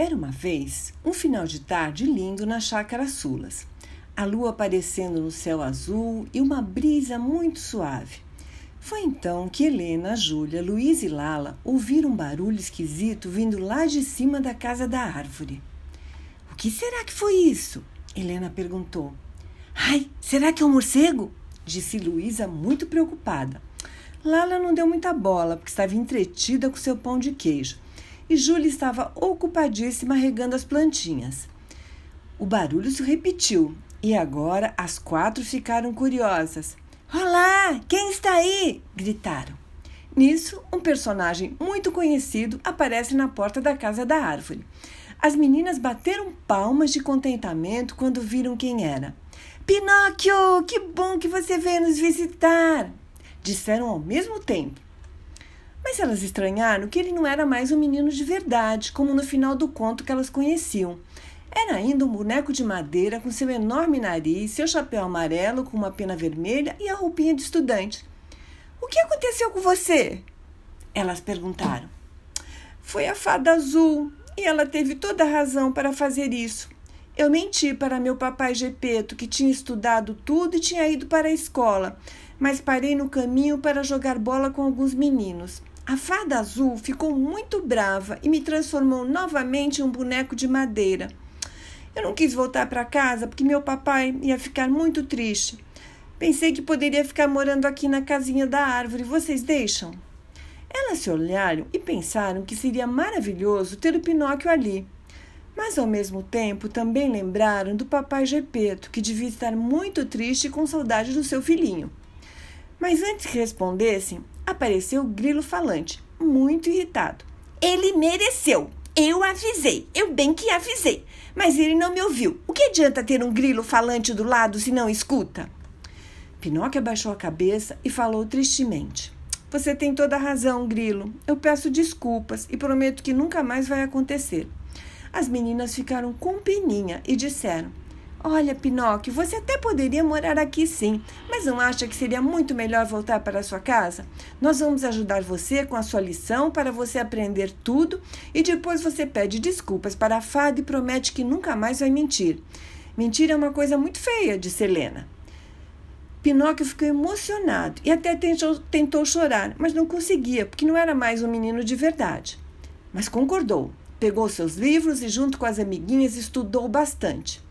Era uma vez um final de tarde lindo na chácara Sulas. A lua aparecendo no céu azul e uma brisa muito suave. Foi então que Helena, Júlia, Luiz e Lala ouviram um barulho esquisito vindo lá de cima da casa da árvore. O que será que foi isso? Helena perguntou. Ai, será que é um morcego? disse Luísa, muito preocupada. Lala não deu muita bola, porque estava entretida com seu pão de queijo e Júlia estava ocupadíssima regando as plantinhas. O barulho se repetiu e agora as quatro ficaram curiosas. Olá, quem está aí? gritaram. Nisso, um personagem muito conhecido aparece na porta da casa da árvore. As meninas bateram palmas de contentamento quando viram quem era. Pinóquio, que bom que você veio nos visitar! Disseram ao mesmo tempo. Mas elas estranharam que ele não era mais um menino de verdade, como no final do conto que elas conheciam. Era ainda um boneco de madeira com seu enorme nariz, seu chapéu amarelo com uma pena vermelha e a roupinha de estudante. O que aconteceu com você? Elas perguntaram. Foi a fada azul e ela teve toda a razão para fazer isso. Eu menti para meu papai Gepeto, que tinha estudado tudo e tinha ido para a escola, mas parei no caminho para jogar bola com alguns meninos. A fada azul ficou muito brava e me transformou novamente em um boneco de madeira. Eu não quis voltar para casa porque meu papai ia ficar muito triste. Pensei que poderia ficar morando aqui na casinha da árvore. Vocês deixam? Elas se olharam e pensaram que seria maravilhoso ter o Pinóquio ali. Mas ao mesmo tempo também lembraram do papai Gepeto, que devia estar muito triste e com saudade do seu filhinho. Mas antes que respondessem, apareceu o grilo falante, muito irritado. Ele mereceu. Eu avisei, eu bem que avisei, mas ele não me ouviu. O que adianta ter um grilo falante do lado se não escuta? Pinóquio abaixou a cabeça e falou tristemente. Você tem toda a razão, Grilo. Eu peço desculpas e prometo que nunca mais vai acontecer. As meninas ficaram com peninha e disseram: Olha, Pinóquio, você até poderia morar aqui sim, mas não acha que seria muito melhor voltar para sua casa? Nós vamos ajudar você com a sua lição para você aprender tudo e depois você pede desculpas para a fada e promete que nunca mais vai mentir. Mentir é uma coisa muito feia, disse Helena. Pinóquio ficou emocionado e até tentou, tentou chorar, mas não conseguia, porque não era mais um menino de verdade. Mas concordou. Pegou seus livros e, junto com as amiguinhas, estudou bastante.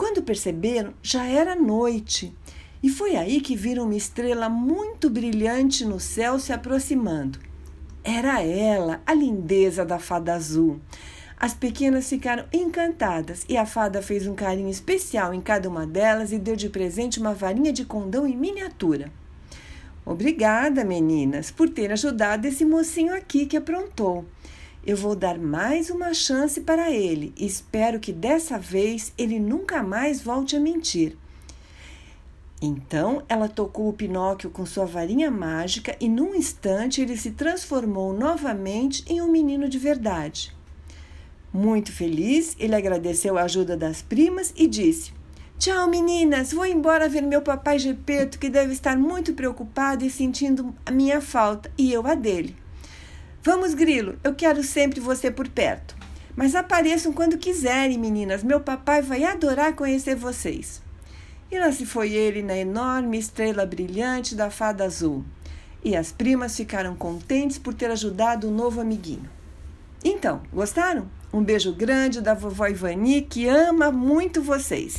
Quando perceberam, já era noite. E foi aí que viram uma estrela muito brilhante no céu se aproximando. Era ela, a lindeza da fada azul. As pequenas ficaram encantadas e a fada fez um carinho especial em cada uma delas e deu de presente uma varinha de condão em miniatura. Obrigada, meninas, por ter ajudado esse mocinho aqui que aprontou. Eu vou dar mais uma chance para ele e espero que dessa vez ele nunca mais volte a mentir. Então ela tocou o Pinóquio com sua varinha mágica e num instante ele se transformou novamente em um menino de verdade. Muito feliz, ele agradeceu a ajuda das primas e disse: Tchau, meninas, vou embora ver meu papai Gepeto, que deve estar muito preocupado e sentindo a minha falta, e eu a dele. Vamos, Grilo, eu quero sempre você por perto. Mas apareçam quando quiserem, meninas. Meu papai vai adorar conhecer vocês. E lá se foi ele na enorme estrela brilhante da fada azul. E as primas ficaram contentes por ter ajudado o novo amiguinho. Então, gostaram? Um beijo grande da vovó Ivani, que ama muito vocês.